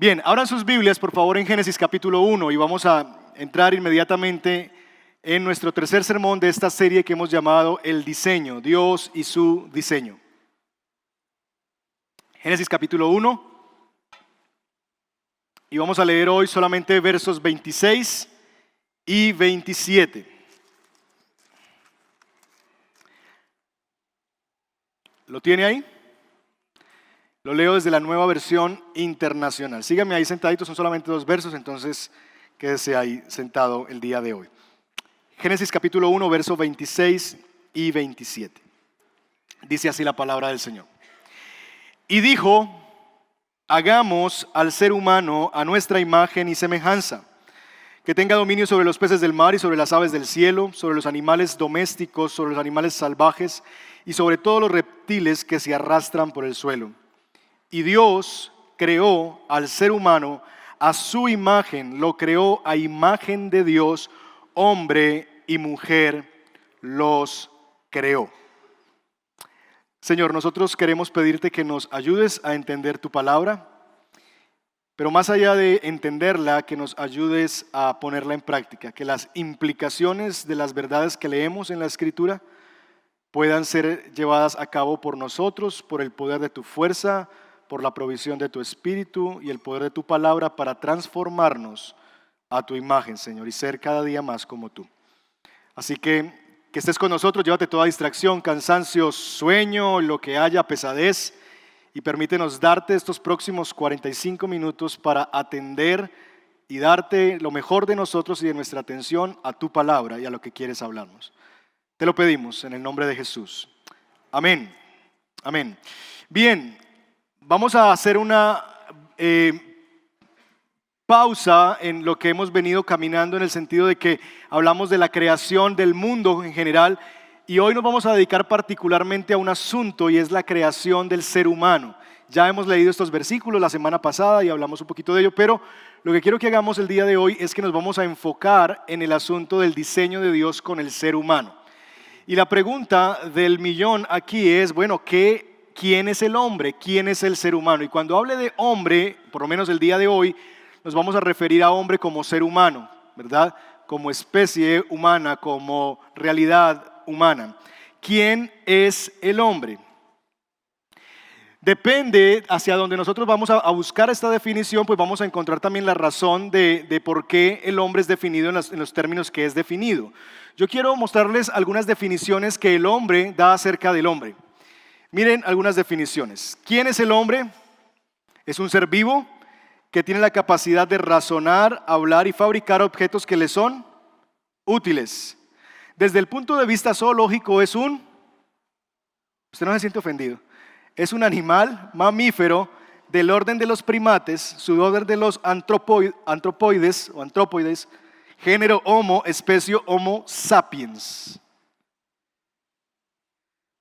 Bien, abran sus Biblias, por favor, en Génesis capítulo 1 y vamos a entrar inmediatamente en nuestro tercer sermón de esta serie que hemos llamado El diseño, Dios y su diseño. Génesis capítulo 1. Y vamos a leer hoy solamente versos 26 y 27. ¿Lo tiene ahí? Lo leo desde la nueva versión internacional. Síganme ahí sentaditos, son solamente dos versos, entonces quédese ahí sentado el día de hoy. Génesis capítulo 1, versos 26 y 27. Dice así la palabra del Señor. Y dijo, hagamos al ser humano a nuestra imagen y semejanza, que tenga dominio sobre los peces del mar y sobre las aves del cielo, sobre los animales domésticos, sobre los animales salvajes y sobre todos los reptiles que se arrastran por el suelo. Y Dios creó al ser humano a su imagen, lo creó a imagen de Dios, hombre y mujer los creó. Señor, nosotros queremos pedirte que nos ayudes a entender tu palabra, pero más allá de entenderla, que nos ayudes a ponerla en práctica, que las implicaciones de las verdades que leemos en la escritura puedan ser llevadas a cabo por nosotros, por el poder de tu fuerza, por la provisión de tu Espíritu y el poder de tu palabra para transformarnos a tu imagen, Señor, y ser cada día más como tú. Así que que estés con nosotros, llévate toda distracción, cansancio, sueño, lo que haya, pesadez, y permítenos darte estos próximos 45 minutos para atender y darte lo mejor de nosotros y de nuestra atención a tu palabra y a lo que quieres hablarnos. Te lo pedimos en el nombre de Jesús. Amén. Amén. Bien, Vamos a hacer una eh, pausa en lo que hemos venido caminando en el sentido de que hablamos de la creación del mundo en general y hoy nos vamos a dedicar particularmente a un asunto y es la creación del ser humano. Ya hemos leído estos versículos la semana pasada y hablamos un poquito de ello, pero lo que quiero que hagamos el día de hoy es que nos vamos a enfocar en el asunto del diseño de Dios con el ser humano. Y la pregunta del millón aquí es, bueno, ¿qué quién es el hombre, quién es el ser humano. Y cuando hable de hombre, por lo menos el día de hoy, nos vamos a referir a hombre como ser humano, ¿verdad? Como especie humana, como realidad humana. ¿Quién es el hombre? Depende hacia donde nosotros vamos a, buscar esta definición, pues vamos a encontrar también la razón de, por qué el hombre es definido en los términos que es definido. Yo quiero mostrarles algunas definiciones que el hombre da acerca del hombre. Miren algunas definiciones. ¿Quién es el hombre? Es un ser vivo que tiene la capacidad de razonar, hablar y fabricar objetos que le son útiles. Desde el punto de vista zoológico es un, usted no se siente ofendido, es un animal mamífero del orden de los primates, su orden de los antropoides o antropoides, género Homo, especie Homo sapiens.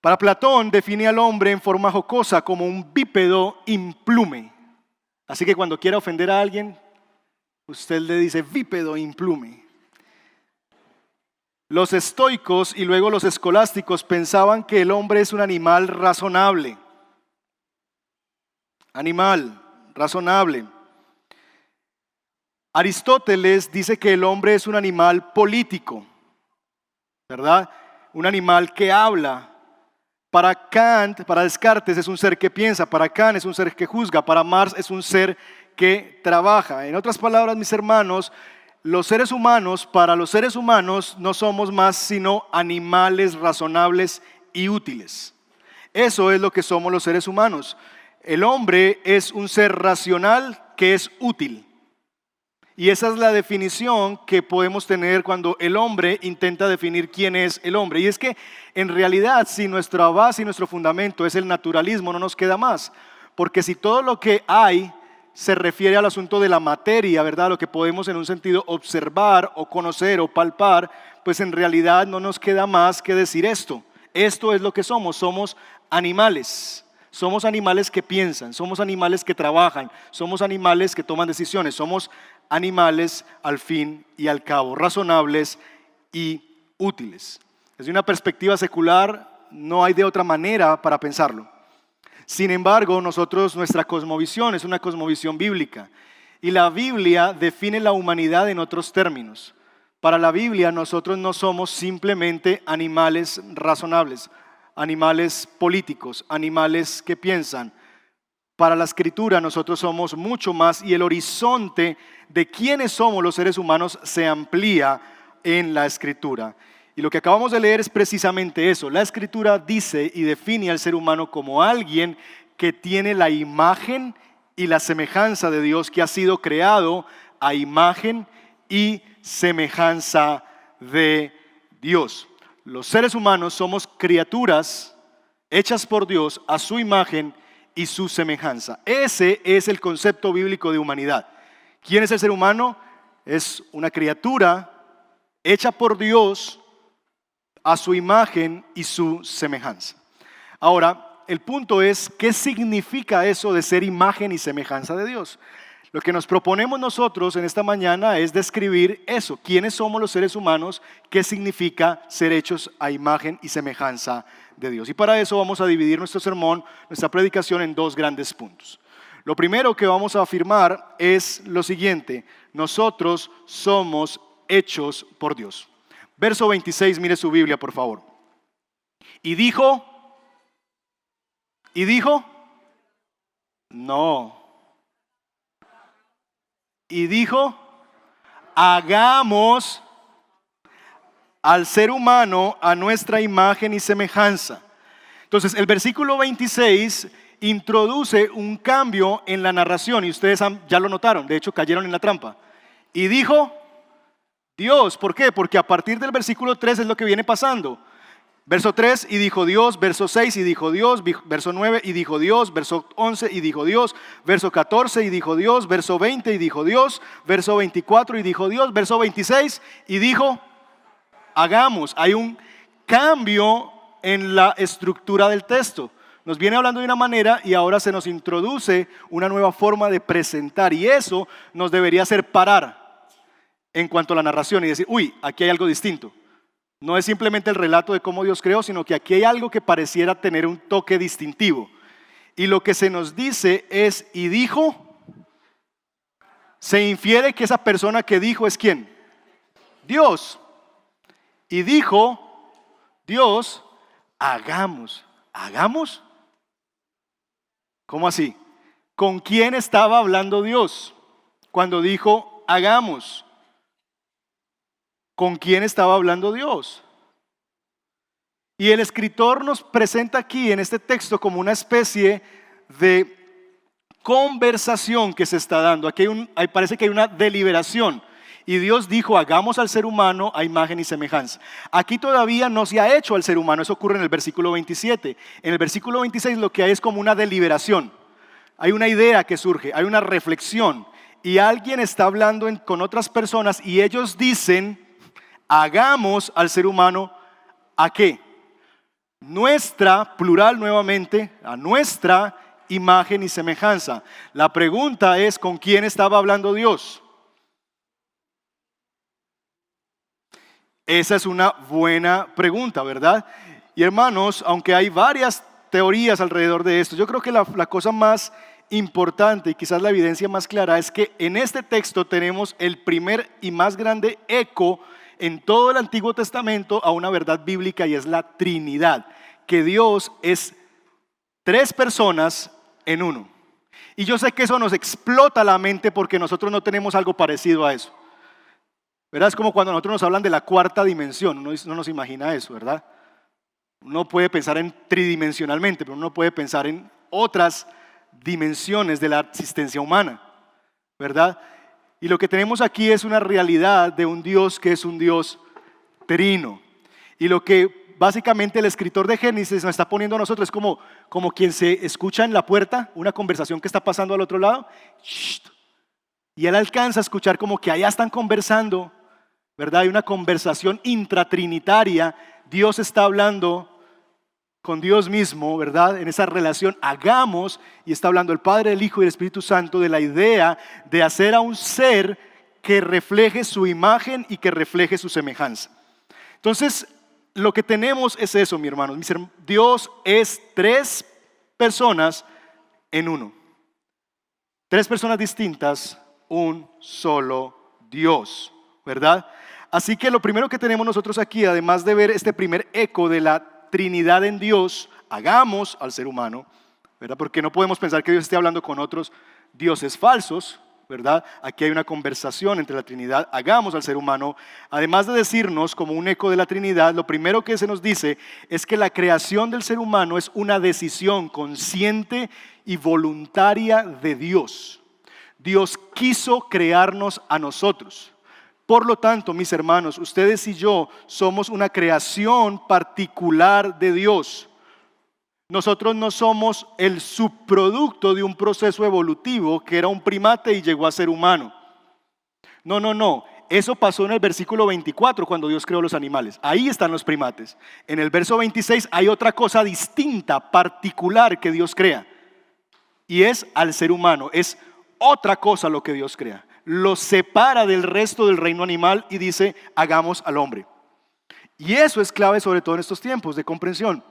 Para Platón define al hombre en forma jocosa como un bípedo implume. Así que cuando quiera ofender a alguien, usted le dice bípedo implume. Los estoicos y luego los escolásticos pensaban que el hombre es un animal razonable. Animal, razonable. Aristóteles dice que el hombre es un animal político, ¿verdad? Un animal que habla, para Kant, para Descartes es un ser que piensa, para Kant es un ser que juzga, para Marx es un ser que trabaja. En otras palabras, mis hermanos, los seres humanos, para los seres humanos no somos más sino animales razonables y útiles. Eso es lo que somos los seres humanos. El hombre es un ser racional que es útil. Y esa es la definición que podemos tener cuando el hombre intenta definir quién es el hombre. Y es que en realidad si nuestra base y nuestro fundamento es el naturalismo, no nos queda más. Porque si todo lo que hay se refiere al asunto de la materia, ¿verdad? Lo que podemos en un sentido observar o conocer o palpar, pues en realidad no nos queda más que decir esto. Esto es lo que somos, somos animales. Somos animales que piensan, somos animales que trabajan, somos animales que toman decisiones, somos animales al fin y al cabo, razonables y útiles. Desde una perspectiva secular no hay de otra manera para pensarlo. Sin embargo, nosotros, nuestra cosmovisión es una cosmovisión bíblica. Y la Biblia define la humanidad en otros términos. Para la Biblia nosotros no somos simplemente animales razonables, animales políticos, animales que piensan. Para la escritura nosotros somos mucho más y el horizonte de quiénes somos los seres humanos se amplía en la escritura. Y lo que acabamos de leer es precisamente eso. La escritura dice y define al ser humano como alguien que tiene la imagen y la semejanza de Dios, que ha sido creado a imagen y semejanza de Dios. Los seres humanos somos criaturas hechas por Dios a su imagen y su semejanza. Ese es el concepto bíblico de humanidad. ¿Quién es el ser humano? Es una criatura hecha por Dios a su imagen y su semejanza. Ahora, el punto es, ¿qué significa eso de ser imagen y semejanza de Dios? Lo que nos proponemos nosotros en esta mañana es describir eso, quiénes somos los seres humanos, qué significa ser hechos a imagen y semejanza de Dios. Y para eso vamos a dividir nuestro sermón, nuestra predicación en dos grandes puntos. Lo primero que vamos a afirmar es lo siguiente, nosotros somos hechos por Dios. Verso 26, mire su Biblia, por favor. Y dijo, y dijo, no, y dijo, hagamos al ser humano a nuestra imagen y semejanza. Entonces, el versículo 26 introduce un cambio en la narración y ustedes ya lo notaron, de hecho cayeron en la trampa. Y dijo, Dios, ¿por qué? Porque a partir del versículo 3 es lo que viene pasando. Verso 3 y dijo Dios, verso 6 y dijo Dios, verso 9 y dijo Dios, verso 11 y dijo Dios, verso 14 y dijo Dios, verso 20 y dijo Dios, verso 24 y dijo Dios, verso 26 y dijo, hagamos. Hay un cambio en la estructura del texto. Nos viene hablando de una manera y ahora se nos introduce una nueva forma de presentar y eso nos debería hacer parar en cuanto a la narración y decir, uy, aquí hay algo distinto. No es simplemente el relato de cómo Dios creó, sino que aquí hay algo que pareciera tener un toque distintivo. Y lo que se nos dice es, y dijo, se infiere que esa persona que dijo es quién? Dios. Y dijo, Dios, hagamos, hagamos. ¿Cómo así? ¿Con quién estaba hablando Dios cuando dijo, hagamos? con quién estaba hablando Dios. Y el escritor nos presenta aquí en este texto como una especie de conversación que se está dando. Aquí hay parece que hay una deliberación. Y Dios dijo, hagamos al ser humano a imagen y semejanza. Aquí todavía no se ha hecho al ser humano, eso ocurre en el versículo 27. En el versículo 26 lo que hay es como una deliberación. Hay una idea que surge, hay una reflexión. Y alguien está hablando con otras personas y ellos dicen, hagamos al ser humano a qué? Nuestra, plural nuevamente, a nuestra imagen y semejanza. La pregunta es, ¿con quién estaba hablando Dios? Esa es una buena pregunta, ¿verdad? Y hermanos, aunque hay varias teorías alrededor de esto, yo creo que la, la, cosa más importante y quizás la evidencia más clara es que en este texto tenemos el primer y más grande eco en todo el Antiguo Testamento a una verdad bíblica y es la Trinidad, que Dios es tres personas en uno. Y yo sé que eso nos explota la mente porque nosotros no tenemos algo parecido a eso. ¿Verdad? Es como cuando nosotros nos hablan de la cuarta dimensión, uno no nos imagina eso, ¿verdad? Uno puede pensar en tridimensionalmente, pero uno puede pensar en otras dimensiones de la existencia humana, ¿verdad? Y lo que tenemos aquí es una realidad de un Dios que es un Dios trino. Y lo que básicamente el escritor de Génesis nos está poniendo a nosotros es como, como quien se escucha en la puerta una conversación que está pasando al otro lado. Y él alcanza a escuchar como que allá están conversando, ¿verdad? Hay una conversación intratrinitaria. Dios está hablando con Dios mismo, ¿verdad? En esa relación, hagamos, y está hablando el Padre, el Hijo y el Espíritu Santo de la idea de hacer a un ser que refleje su imagen y que refleje su semejanza. Entonces, lo que tenemos es eso, mi hermano. Dios es tres personas en uno. Tres personas distintas, un solo Dios, ¿verdad? Así que lo primero que tenemos nosotros aquí, además de ver este primer eco de la Trinidad en Dios, hagamos al ser humano, ¿verdad? Porque no podemos pensar que Dios esté hablando con otros dioses falsos, ¿verdad? Aquí hay una conversación entre la Trinidad, hagamos al ser humano. Además de decirnos como un eco de la Trinidad, lo primero que se nos dice es que la creación del ser humano es una decisión consciente y voluntaria de Dios. Dios quiso crearnos a nosotros. Por lo tanto, mis hermanos, ustedes y yo somos una creación particular de Dios. Nosotros no somos el subproducto de un proceso evolutivo que era un primate y llegó a ser humano. No, no, no. Eso pasó en el versículo 24 cuando Dios creó los animales. Ahí están los primates. En el verso 26 hay otra cosa distinta, particular que Dios crea. Y es al ser humano. Es otra cosa lo que Dios crea. Lo separa del resto del reino animal y dice, hagamos al hombre. Y eso es clave sobre todo en estos tiempos de comprensión.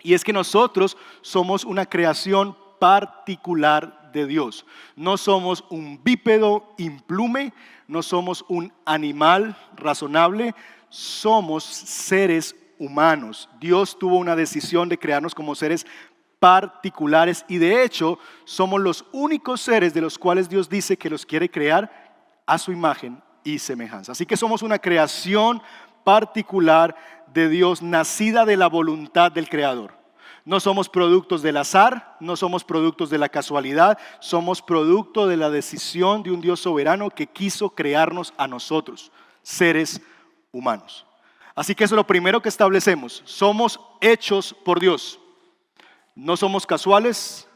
Y es que nosotros somos una creación particular de Dios. No somos un bípedo implume, no somos un animal razonable, somos seres humanos. Dios tuvo una decisión de crearnos como seres particulares y de hecho somos los únicos seres de los cuales Dios dice que los quiere crear a su imagen y semejanza. Así que somos una creación particular de Dios, nacida de la voluntad del Creador. No somos productos del azar, no somos productos de la casualidad, somos producto de la decisión de un Dios soberano que quiso crearnos a nosotros, seres humanos. Así que eso es lo primero que establecemos. Somos hechos por Dios. No somos casuales,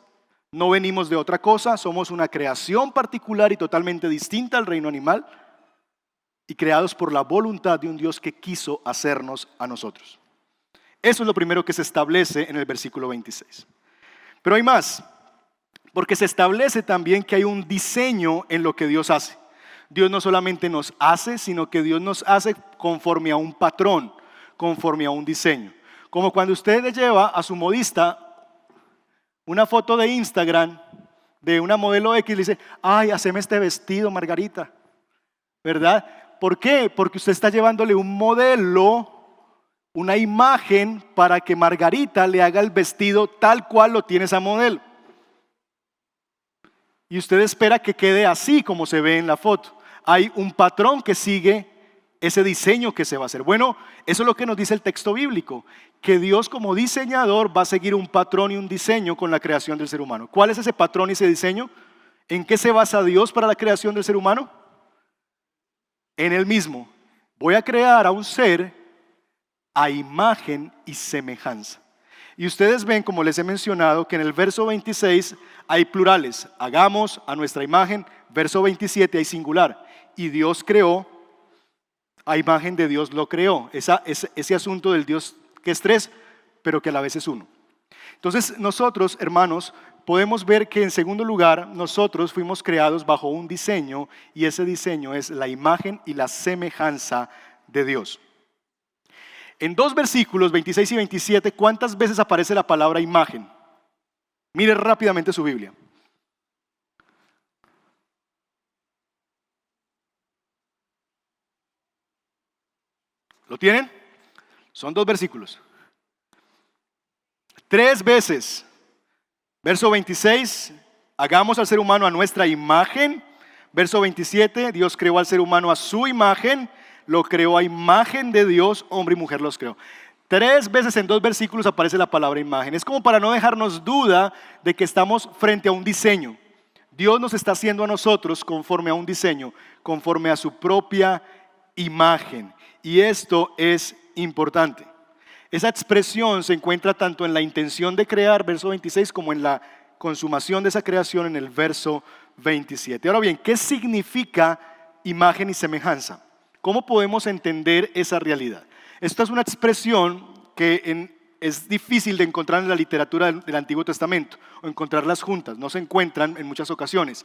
no venimos de otra cosa, somos una creación particular y totalmente distinta al reino animal y creados por la voluntad de un Dios que quiso hacernos a nosotros. Eso es lo primero que se establece en el versículo 26. Pero hay más, porque se establece también que hay un diseño en lo que Dios hace. Dios no solamente nos hace, sino que Dios nos hace conforme a un patrón, conforme a un diseño. Como cuando usted le lleva a su modista una foto de Instagram de una modelo X le dice, ay, haceme este vestido, Margarita. ¿Verdad? ¿Por qué? Porque usted está llevándole un modelo, una imagen para que Margarita le haga el vestido tal cual lo tiene esa modelo. Y usted espera que quede así como se ve en la foto. Hay un patrón que sigue ese diseño que se va a hacer. Bueno, eso es lo que nos dice el texto bíblico, que Dios como diseñador va a seguir un patrón y un diseño con la creación del ser humano. ¿Cuál es ese patrón y ese diseño? ¿En qué se basa Dios para la creación del ser humano? En el mismo. Voy a crear a un ser a imagen y semejanza. Y ustedes ven, como les he mencionado, que en el verso 26 hay plurales. Hagamos a nuestra imagen. Verso 27 hay singular. Y Dios creó a imagen de Dios lo creó. Ese, ese asunto del Dios que es tres, pero que a la vez es uno. Entonces nosotros, hermanos, podemos ver que en segundo lugar nosotros fuimos creados bajo un diseño y ese diseño es la imagen y la semejanza de Dios. En dos versículos, 26 y 27, ¿cuántas veces aparece la palabra imagen? Mire rápidamente su Biblia. ¿Lo tienen? Son dos versículos. Tres veces. Verso 26, hagamos al ser humano a nuestra imagen. Verso 27, Dios creó al ser humano a su imagen, lo creó a imagen de Dios, hombre y mujer los creó. Tres veces en dos versículos aparece la palabra imagen. Es como para no dejarnos duda de que estamos frente a un diseño. Dios nos está haciendo a nosotros conforme a un diseño, conforme a su propia imagen. Y esto es importante. Esa expresión se encuentra tanto en la intención de crear, verso 26, como en la consumación de esa creación en el verso 27. Ahora bien, ¿qué significa imagen y semejanza? ¿Cómo podemos entender esa realidad? Esta es una expresión que es difícil de encontrar en la literatura del Antiguo Testamento o encontrarlas juntas, no se encuentran en muchas ocasiones.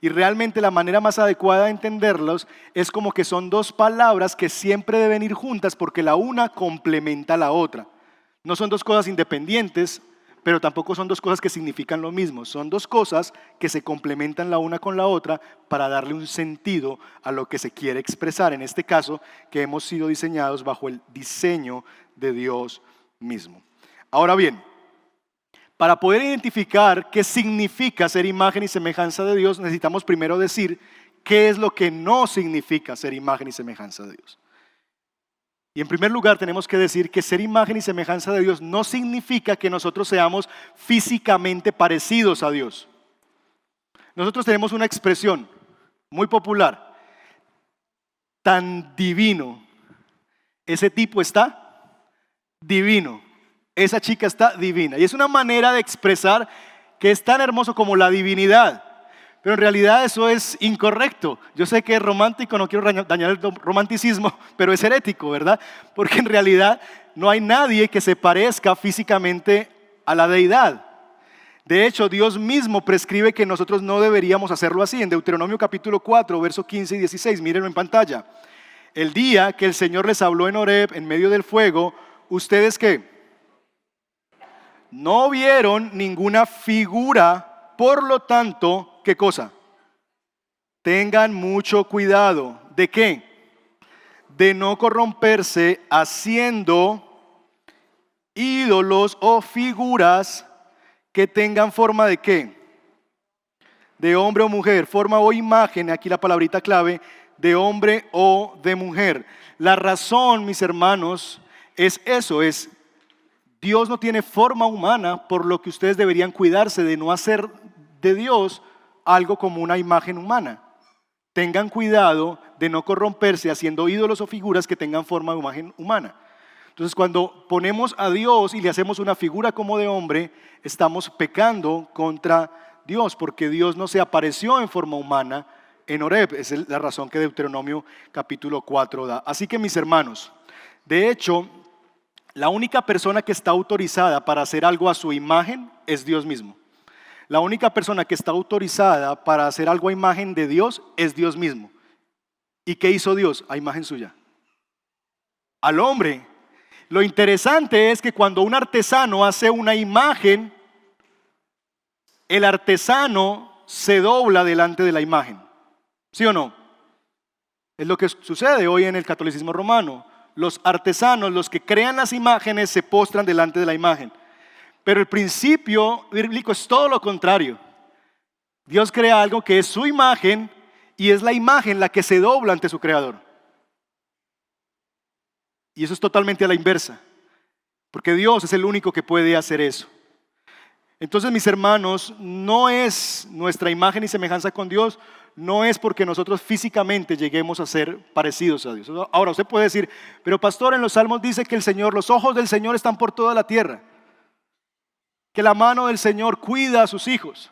Y realmente la manera más adecuada de entenderlos es como que son dos palabras que siempre deben ir juntas porque la una complementa a la otra. No son dos cosas independientes, pero tampoco son dos cosas que significan lo mismo. Son dos cosas que se complementan la una con la otra para darle un sentido a lo que se quiere expresar. En este caso, que hemos sido diseñados bajo el diseño de Dios mismo. Ahora bien, para poder identificar qué significa ser imagen y semejanza de Dios, necesitamos primero decir qué es lo que no significa ser imagen y semejanza de Dios. Y en primer lugar tenemos que decir que ser imagen y semejanza de Dios no significa que nosotros seamos físicamente parecidos a Dios. Nosotros tenemos una expresión muy popular, tan divino. Ese tipo está divino esa chica está divina. Y es una manera de expresar que es tan hermoso como la divinidad. Pero en realidad eso es incorrecto. Yo sé que es romántico, no quiero dañar el romanticismo, pero es herético, ¿verdad? Porque en realidad no hay nadie que se parezca físicamente a la deidad. De hecho, Dios mismo prescribe que nosotros no deberíamos hacerlo así. En Deuteronomio capítulo 4, verso 15 y 16, mírenlo en pantalla. El día que el Señor les habló en Horeb, en medio del fuego, ustedes qué? No vieron ninguna figura, por lo tanto, ¿qué cosa? Tengan mucho cuidado. ¿De qué? De no corromperse haciendo ídolos o figuras que tengan forma de qué? De hombre o mujer, forma o imagen, aquí la palabrita clave, de hombre o de mujer. La razón, mis hermanos, es eso, es Dios no tiene forma humana, por lo que ustedes deberían cuidarse de no hacer de Dios algo como una imagen humana. Tengan cuidado de no corromperse haciendo ídolos o figuras que tengan forma de imagen humana. Entonces, cuando ponemos a Dios y le hacemos una figura como de hombre, estamos pecando contra Dios, porque Dios no se apareció en forma humana en Oreb. Esa es la razón que Deuteronomio capítulo 4 da. Así que mis hermanos, de hecho, la única persona que está autorizada para hacer algo a su imagen es Dios mismo. La única persona que está autorizada para hacer algo a imagen de Dios es Dios mismo. ¿Y qué hizo Dios a imagen suya? Al hombre. Lo interesante es que cuando un artesano hace una imagen, el artesano se dobla delante de la imagen. ¿Sí o no? Es lo que sucede hoy en el catolicismo romano los artesanos, los que crean las imágenes, se postran delante de la imagen. Pero el principio bíblico es todo lo contrario. Dios crea algo que es su imagen y es la imagen la que se dobla ante su creador. Y eso es totalmente a la inversa, porque Dios es el único que puede hacer eso. Entonces, mis hermanos, no es nuestra imagen y semejanza con Dios, no es porque nosotros físicamente lleguemos a ser parecidos a Dios. Ahora, usted puede decir, pero pastor, en los salmos dice que el Señor, los ojos del Señor están por toda la tierra, que la mano del Señor cuida a sus hijos.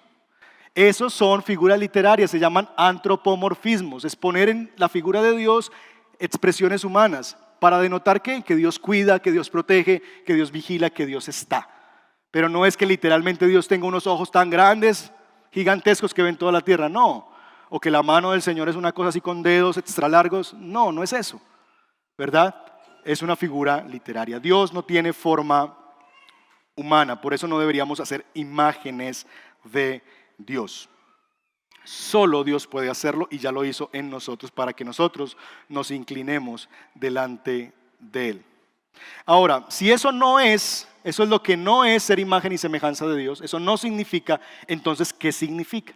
Esos son figuras literarias, se llaman antropomorfismos, es poner en la figura de Dios expresiones humanas para denotar que, que Dios cuida, que Dios protege, que Dios vigila, que Dios está. Pero no es que literalmente Dios tenga unos ojos tan grandes, gigantescos que ven toda la tierra, no o que la mano del Señor es una cosa así con dedos extra largos. No, no es eso, ¿verdad? Es una figura literaria. Dios no tiene forma humana, por eso no deberíamos hacer imágenes de Dios. Solo Dios puede hacerlo y ya lo hizo en nosotros para que nosotros nos inclinemos delante de Él. Ahora, si eso no es, eso es lo que no es ser imagen y semejanza de Dios, eso no significa, entonces, ¿qué significa?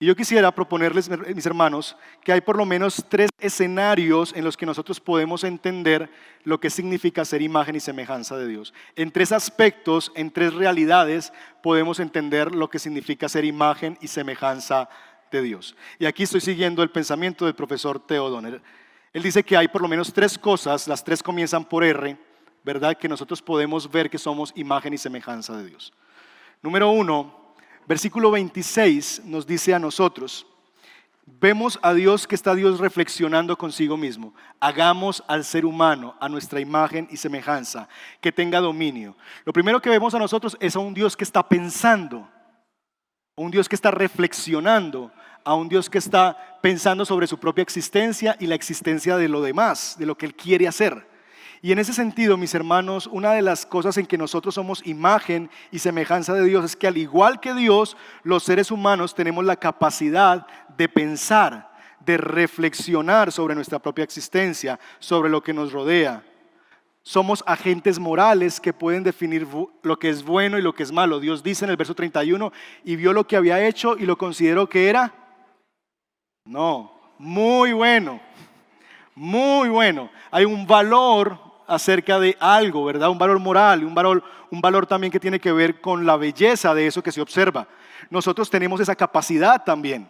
Y yo quisiera proponerles, mis hermanos, que hay por lo menos tres escenarios en los que nosotros podemos entender lo que significa ser imagen y semejanza de Dios. En tres aspectos, en tres realidades, podemos entender lo que significa ser imagen y semejanza de Dios. Y aquí estoy siguiendo el pensamiento del profesor Theo Donner. Él dice que hay por lo menos tres cosas, las tres comienzan por R, ¿verdad? Que nosotros podemos ver que somos imagen y semejanza de Dios. Número uno, Versículo 26 nos dice a nosotros, vemos a Dios que está Dios reflexionando consigo mismo. Hagamos al ser humano a nuestra imagen y semejanza, que tenga dominio. Lo primero que vemos a nosotros es a un Dios que está pensando, a un Dios que está reflexionando, a un Dios que está pensando sobre su propia existencia y la existencia de lo demás, de lo que Él quiere hacer. Y en ese sentido, mis hermanos, una de las cosas en que nosotros somos imagen y semejanza de Dios es que al igual que Dios, los seres humanos tenemos la capacidad de pensar, de reflexionar sobre nuestra propia existencia, sobre lo que nos rodea. Somos agentes morales que pueden definir lo que es bueno y lo que es malo. Dios dice en el verso 31, y vio lo que había hecho y lo consideró que era, no, muy bueno, muy bueno. Hay un valor acerca de algo, ¿verdad? Un valor moral, un valor, un valor también que tiene que ver con la belleza de eso que se observa. Nosotros tenemos esa capacidad también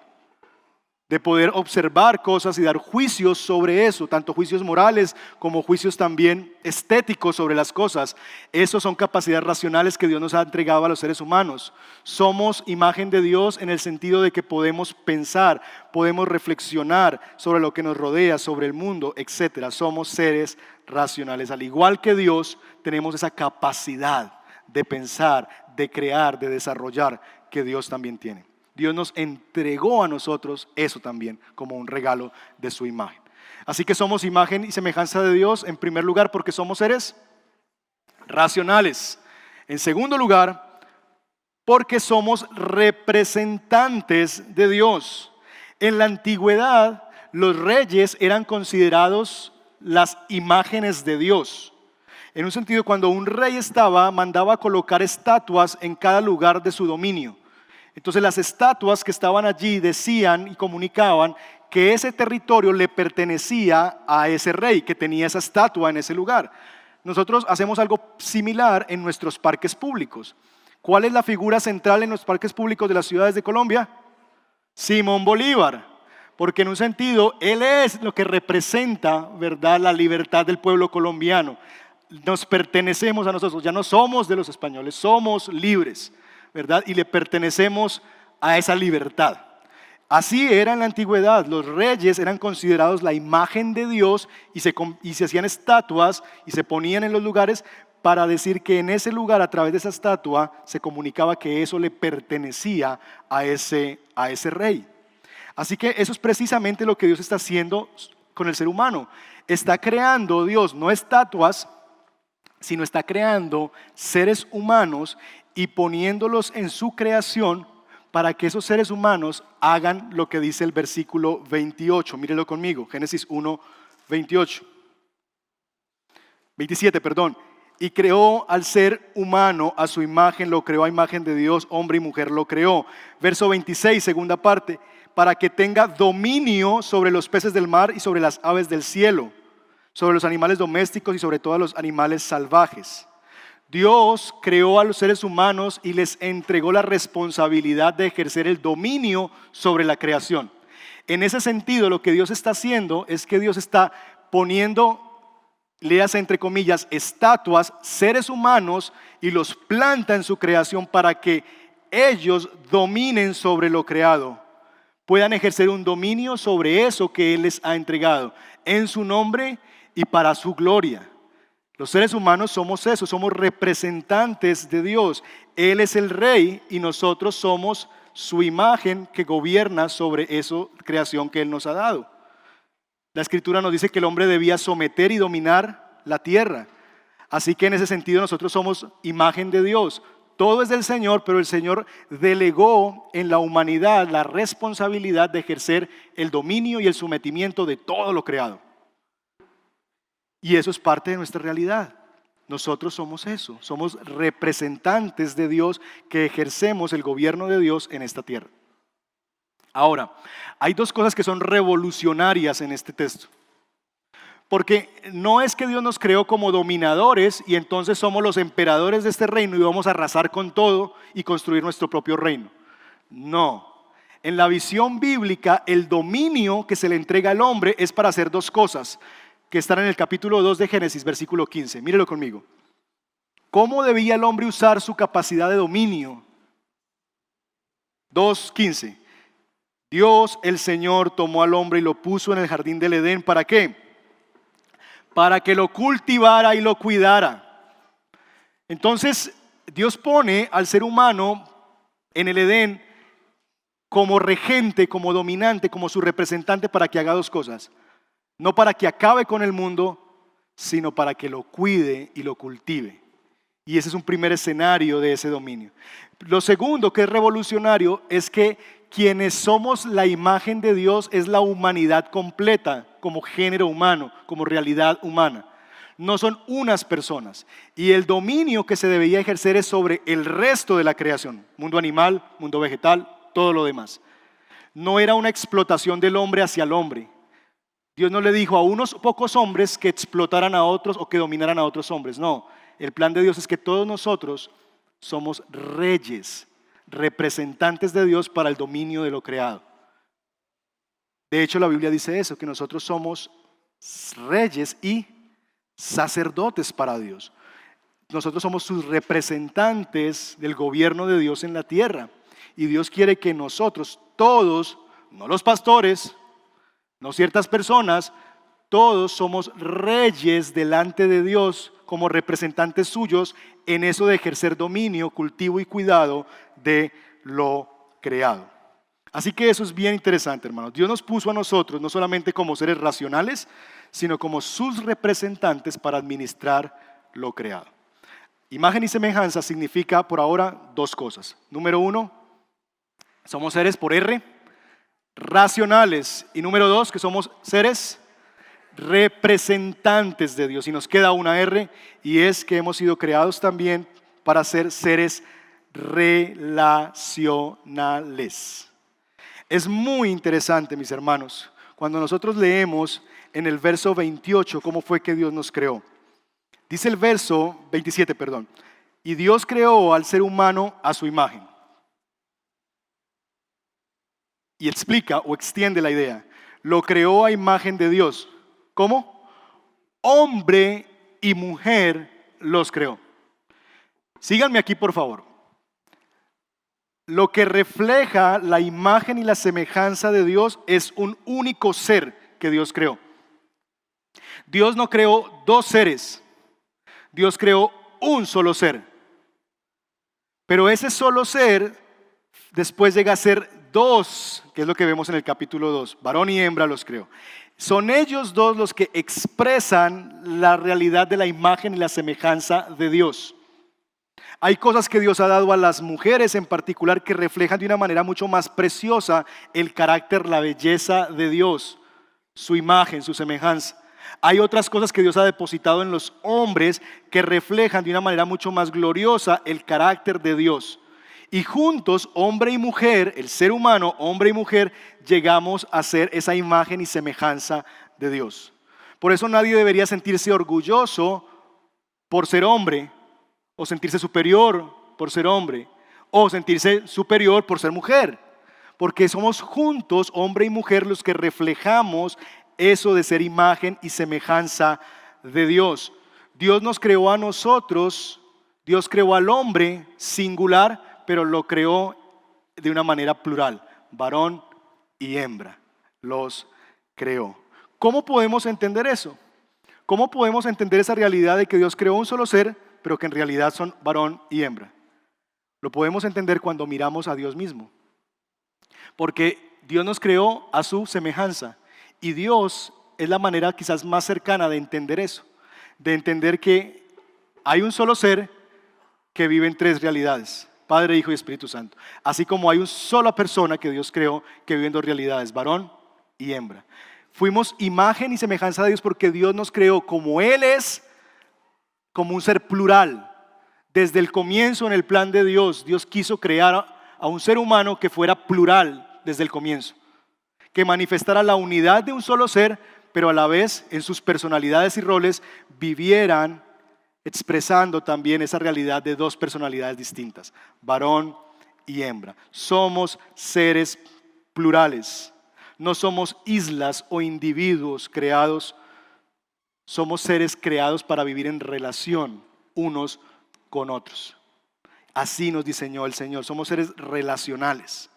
de poder observar cosas y dar juicios sobre eso, tanto juicios morales como juicios también estéticos sobre las cosas. Esos son capacidades racionales que Dios nos ha entregado a los seres humanos. Somos imagen de Dios en el sentido de que podemos pensar, podemos reflexionar sobre lo que nos rodea, sobre el mundo, etc. Somos seres racionales. Al igual que Dios, tenemos esa capacidad de pensar, de crear, de desarrollar que Dios también tiene. Dios nos entregó a nosotros eso también como un regalo de su imagen. Así que somos imagen y semejanza de Dios en primer lugar porque somos seres racionales. En segundo lugar, porque somos representantes de Dios. En la antigüedad, los reyes eran considerados las imágenes de Dios. En un sentido, cuando un rey estaba, mandaba colocar estatuas en cada lugar de su dominio. Entonces las estatuas que estaban allí decían y comunicaban que ese territorio le pertenecía a ese rey que tenía esa estatua en ese lugar. Nosotros hacemos algo similar en nuestros parques públicos. ¿Cuál es la figura central en los parques públicos de las ciudades de Colombia? Simón Bolívar, porque en un sentido él es lo que representa, ¿verdad?, la libertad del pueblo colombiano. Nos pertenecemos a nosotros, ya no somos de los españoles, somos libres. ¿Verdad? Y le pertenecemos a esa libertad. Así era en la antigüedad, los reyes eran considerados la imagen de Dios y se, hacían estatuas y se ponían en los lugares para decir que en ese lugar, a través de esa estatua, se comunicaba que eso le pertenecía a ese, a ese rey. Así que eso es precisamente lo que Dios está haciendo con el ser humano. Está creando Dios no estatuas, sino está creando seres humanos y poniéndolos en su creación para que esos seres humanos hagan lo que dice el versículo 28. Mírelo conmigo, Génesis 1, 28. 27, perdón. Y creó al ser humano a su imagen, lo creó a imagen de Dios, hombre y mujer lo creó. Verso 26, segunda parte, para que tenga dominio sobre los peces del mar y sobre las aves del cielo, sobre los animales domésticos y sobre todos los animales salvajes. Dios creó a los seres humanos y les entregó la responsabilidad de ejercer el dominio sobre la creación. En ese sentido, lo que Dios está haciendo es que Dios está poniendo, leas entre comillas, estatuas, seres humanos, y los planta en su creación para que ellos dominen sobre lo creado, puedan ejercer un dominio sobre eso que Él les ha entregado, en su nombre y para su gloria. Los seres humanos somos eso, somos representantes de Dios. Él es el rey y nosotros somos su imagen que gobierna sobre esa creación que Él nos ha dado. La escritura nos dice que el hombre debía someter y dominar la tierra. Así que en ese sentido nosotros somos imagen de Dios. Todo es del Señor, pero el Señor delegó en la humanidad la responsabilidad de ejercer el dominio y el sometimiento de todo lo creado. Y eso es parte de nuestra realidad. Nosotros somos eso, somos representantes de Dios que ejercemos el gobierno de Dios en esta tierra. Ahora, hay dos cosas que son revolucionarias en este texto. Porque no es que Dios nos creó como dominadores y entonces somos los emperadores de este reino y vamos a arrasar con todo y construir nuestro propio reino. No. En la visión bíblica, el dominio que se le entrega al hombre es para hacer dos cosas que están en el capítulo 2 de Génesis, versículo 15. Mírelo conmigo. ¿Cómo debía el hombre usar su capacidad de dominio? 2.15. Dios el Señor tomó al hombre y lo puso en el jardín del Edén. ¿Para qué? Para que lo cultivara y lo cuidara. Entonces, Dios pone al ser humano en el Edén como regente, como dominante, como su representante para que haga dos cosas no para que acabe con el mundo, sino para que lo cuide y lo cultive. Y ese es un primer escenario de ese dominio. Lo segundo que es revolucionario es que quienes somos la imagen de Dios es la humanidad completa, como género humano, como realidad humana. No son unas personas. Y el dominio que se debería ejercer es sobre el resto de la creación, mundo animal, mundo vegetal, todo lo demás. No era una explotación del hombre hacia el hombre. Dios no le dijo a unos pocos hombres que explotaran a otros o que dominaran a otros hombres. No, el plan de Dios es que todos nosotros somos reyes representantes de Dios para el dominio de lo creado. De hecho, la Biblia dice eso, que nosotros somos reyes y sacerdotes para Dios. Nosotros somos sus representantes del gobierno de Dios en la tierra. Y Dios quiere que nosotros, todos, no los pastores, no ciertas personas, todos somos reyes delante de Dios como representantes suyos en eso de ejercer dominio, cultivo y cuidado de lo creado. Así que eso es bien interesante, hermanos. Dios nos puso a nosotros no solamente como seres racionales, sino como sus representantes para administrar lo creado. Imagen y semejanza significa por ahora dos cosas. Número uno, somos seres por R, racionales. Y número dos, que somos seres representantes de Dios. Y nos queda una R y es que hemos sido creados también para ser seres relacionales. Es muy interesante, mis hermanos, cuando nosotros leemos en el verso 28 cómo fue que Dios nos creó. Dice el verso 27, perdón, y Dios creó al ser humano a su imagen. Y explica o extiende la idea. Lo creó a imagen de Dios. ¿Cómo? Hombre y mujer los creó. Síganme aquí, por favor. Lo que refleja la imagen y la semejanza de Dios es un único ser que Dios creó. Dios no creó dos seres, Dios creó un solo ser. Pero ese solo ser después llega a ser dos, que es lo que vemos en el capítulo 2, varón y hembra los creó. Son ellos dos los que expresan la realidad de la imagen y la semejanza de Dios. Hay cosas que Dios ha dado a las mujeres en particular que reflejan de una manera mucho más preciosa el carácter, la belleza de Dios, su imagen, su semejanza. Hay otras cosas que Dios ha depositado en los hombres que reflejan de una manera mucho más gloriosa el carácter de Dios. Y juntos, hombre y mujer, el ser humano, hombre y mujer, llegamos a ser esa imagen y semejanza de Dios. Por eso nadie debería sentirse orgulloso por ser hombre, o sentirse superior por ser hombre, o sentirse superior por ser mujer, porque somos juntos, hombre y mujer, los que reflejamos eso de ser imagen y semejanza de Dios. Dios nos creó a nosotros, Dios creó al hombre singular, pero lo creó de una manera plural, varón y hembra, los creó. ¿Cómo podemos entender eso? ¿Cómo podemos entender esa realidad de que Dios creó un solo ser, pero que en realidad son varón y hembra? Lo podemos entender cuando miramos a Dios mismo. Porque Dios nos creó a su semejanza y Dios es la manera quizás más cercana de entender eso, de entender que hay un solo ser que vive en tres realidades. Padre, Hijo y Espíritu Santo. Así como hay una sola persona que Dios creó que vive en dos realidades, varón y hembra. Fuimos imagen y semejanza de Dios porque Dios nos creó como Él es, como un ser plural. Desde el comienzo en el plan de Dios, Dios quiso crear a un ser humano que fuera plural desde el comienzo, que manifestara la unidad de un solo ser, pero a la vez en sus personalidades y roles vivieran expresando también esa realidad de dos personalidades distintas, varón y hembra. Somos seres plurales, no somos islas o individuos creados, somos seres creados para vivir en relación unos con otros. Así nos diseñó el Señor, somos seres relacionales.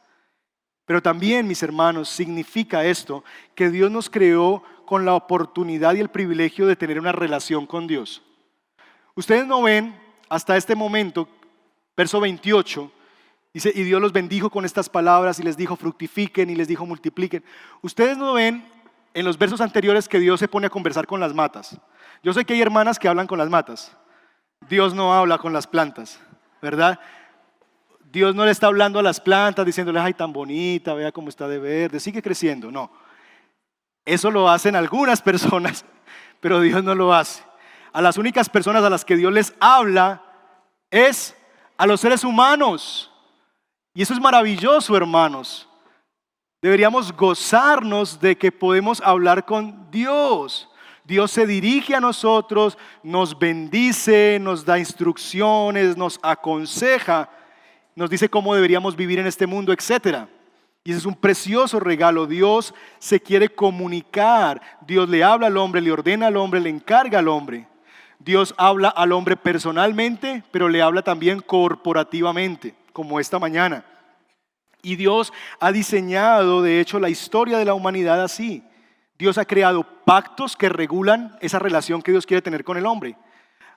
Pero también, mis hermanos, significa esto que Dios nos creó con la oportunidad y el privilegio de tener una relación con Dios. Ustedes no ven hasta este momento, verso 28, dice, y Dios los bendijo con estas palabras y les dijo, fructifiquen y les dijo, multipliquen. Ustedes no ven en los versos anteriores que Dios se pone a conversar con las matas. Yo sé que hay hermanas que hablan con las matas. Dios no habla con las plantas, ¿verdad? Dios no le está hablando a las plantas diciéndole, ay, tan bonita, vea cómo está de verde, sigue creciendo. No. Eso lo hacen algunas personas, pero Dios no lo hace. A las únicas personas a las que Dios les habla es a los seres humanos. Y eso es maravilloso, hermanos. Deberíamos gozarnos de que podemos hablar con Dios. Dios se dirige a nosotros, nos bendice, nos da instrucciones, nos aconseja, nos dice cómo deberíamos vivir en este mundo, etc. Y ese es un precioso regalo. Dios se quiere comunicar. Dios le habla al hombre, le ordena al hombre, le encarga al hombre. Dios habla al hombre personalmente, pero le habla también corporativamente, como esta mañana. Y Dios ha diseñado, de hecho, la historia de la humanidad así. Dios ha creado pactos que regulan esa relación que Dios quiere tener con el hombre.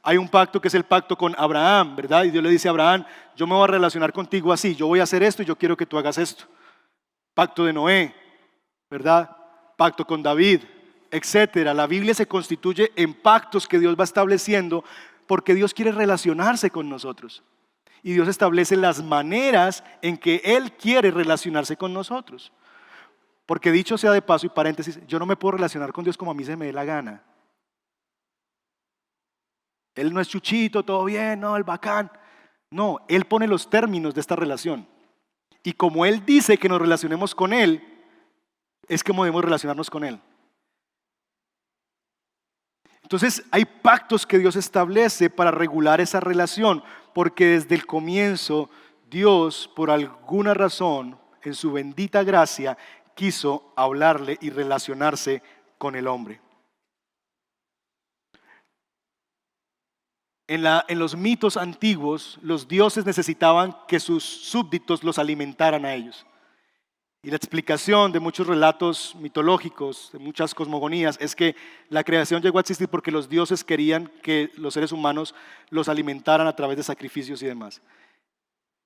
Hay un pacto que es el pacto con Abraham, ¿verdad? Y Dios le dice a Abraham, yo me voy a relacionar contigo así, yo voy a hacer esto y yo quiero que tú hagas esto. Pacto de Noé, ¿verdad? Pacto con David, etcétera. La Biblia se constituye en pactos que Dios va estableciendo porque Dios quiere relacionarse con nosotros y Dios establece las maneras en que Él quiere relacionarse con nosotros. Porque dicho sea de paso y paréntesis, yo no me puedo relacionar con Dios como a mí se me dé la gana. Él no es chuchito, todo bien, no, el bacán. No, Él pone los términos de esta relación. Y como Él dice que nos relacionemos con Él, es que podemos relacionarnos con Él. Entonces hay pactos que Dios establece para regular esa relación, porque desde el comienzo Dios, por alguna razón, en su bendita gracia, quiso hablarle y relacionarse con el hombre. En, en, los mitos antiguos, los dioses necesitaban que sus súbditos los alimentaran a ellos. Y la explicación de muchos relatos mitológicos, de muchas cosmogonías, es que la creación llegó a existir porque los dioses querían que los seres humanos los alimentaran a través de sacrificios y demás.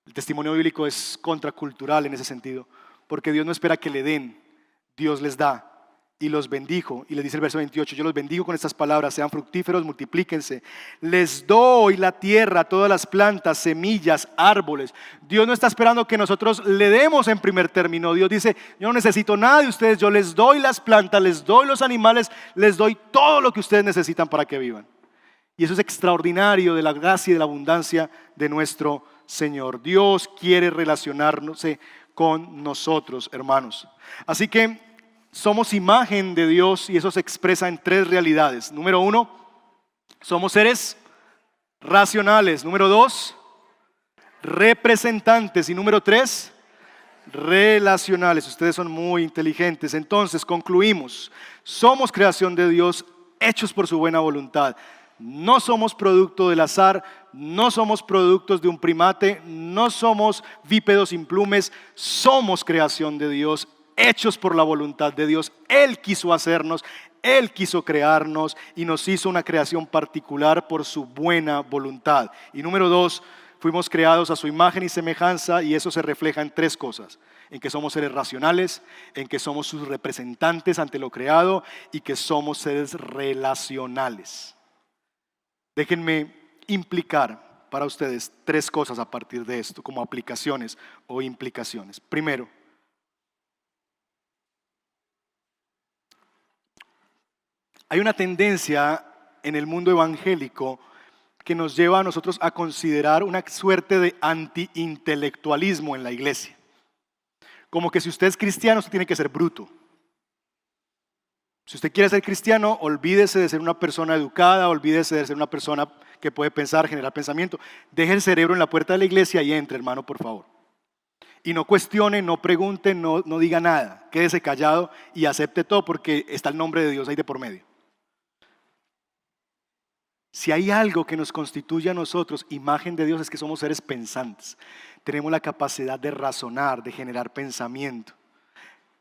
El testimonio bíblico es contracultural en ese sentido, porque Dios no espera que le den, Dios les da y los bendijo. Y le dice el verso 28, yo los bendigo con estas palabras, sean fructíferos, multiplíquense. Les doy la tierra, todas las plantas, semillas, árboles. Dios no está esperando que nosotros le demos en primer término. Dios dice, yo no necesito nada de ustedes, yo les doy las plantas, les doy los animales, les doy todo lo que ustedes necesitan para que vivan. Y eso es extraordinario de la gracia y de la abundancia de nuestro Señor. Dios quiere relacionarse con nosotros, hermanos. Así que somos imagen de Dios y eso se expresa en tres realidades. Número uno, somos seres racionales. Número dos, representantes. Y número tres, relacionales. Ustedes son muy inteligentes. Entonces, concluimos. Somos creación de Dios, hechos por su buena voluntad. No somos producto del azar, no somos productos de un primate, no somos bípedos implumes, somos creación de Dios, hechos por la voluntad de Dios. Él quiso hacernos, Él quiso crearnos y nos hizo una creación particular por su buena voluntad. Y número dos, fuimos creados a su imagen y semejanza y eso se refleja en tres cosas. En que somos seres racionales, en que somos sus representantes ante lo creado y que somos seres relacionales. Déjenme implicar para ustedes tres cosas a partir de esto, como aplicaciones o implicaciones. Primero, Hay una tendencia en el mundo evangélico que nos lleva a nosotros a considerar una suerte de anti-intelectualismo en la iglesia. Como que si usted es cristiano, usted tiene que ser bruto. Si usted quiere ser cristiano, olvídese de ser una persona educada, olvídese de ser una persona que puede pensar, generar pensamiento. Deje el cerebro en la puerta de la iglesia y entre, hermano, por favor. Y no cuestione, no pregunte, no, no diga nada. Quédese callado y acepte todo porque está el nombre de Dios ahí de por medio. Si hay algo que nos constituye a nosotros, imagen de Dios, es que somos seres pensantes. Tenemos la capacidad de razonar, de generar pensamiento.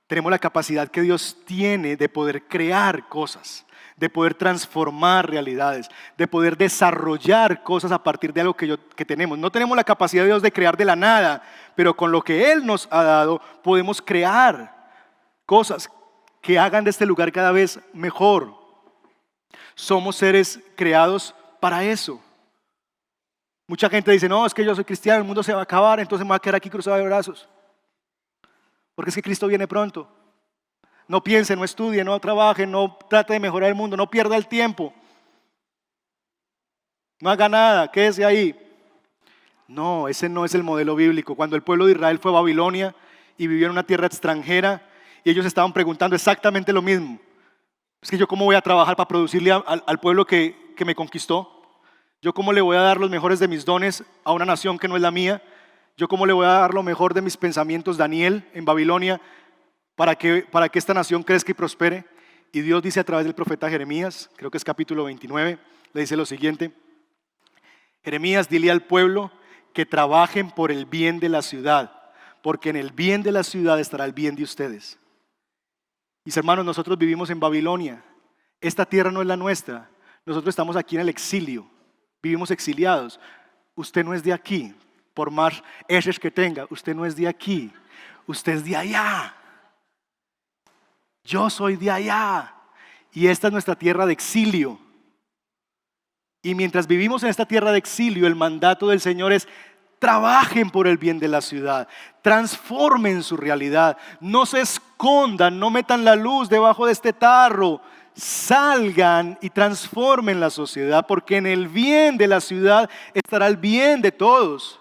Tenemos la capacidad que Dios tiene de poder crear cosas, de poder transformar realidades, de poder desarrollar cosas a partir de algo que, que tenemos. No tenemos la capacidad de Dios de crear de la nada, pero con lo que Él nos ha dado podemos crear cosas que hagan de este lugar cada vez mejor, Somos seres creados para eso. Mucha gente dice, no, es que yo soy cristiano, el mundo se va a acabar, entonces me voy a quedar aquí cruzado de brazos. Porque es que Cristo viene pronto. No piense, no estudie, no trabaje, no trate de mejorar el mundo, no pierda el tiempo. No haga nada, quédese ahí. No, ese no es el modelo bíblico. Cuando el pueblo de Israel fue a Babilonia y vivió en una tierra extranjera, y ellos estaban preguntando exactamente lo mismo. Es que yo cómo voy a trabajar para producirle al, pueblo que, que me conquistó. Yo cómo le voy a dar los mejores de mis dones a una nación que no es la mía. Yo cómo le voy a dar lo mejor de mis pensamientos, Daniel, en Babilonia, para que, para que esta nación crezca y prospere. Y Dios dice a través del profeta Jeremías, creo que es capítulo 29, le dice lo siguiente. Jeremías, dile al pueblo que trabajen por el bien de la ciudad, porque en el bien de la ciudad estará el bien de ustedes. Mis hermanos, nosotros vivimos en Babilonia. Esta tierra no es la nuestra. Nosotros estamos aquí en el exilio. Vivimos exiliados. Usted no es de aquí, por más ejes que tenga. Usted no es de aquí. Usted es de allá. Yo soy de allá. Y esta es nuestra tierra de exilio. Y mientras vivimos en esta tierra de exilio, el mandato del Señor es Trabajen por el bien de la ciudad, transformen su realidad, no se escondan, no metan la luz debajo de este tarro, salgan y transformen la sociedad, porque en el bien de la ciudad estará el bien de todos.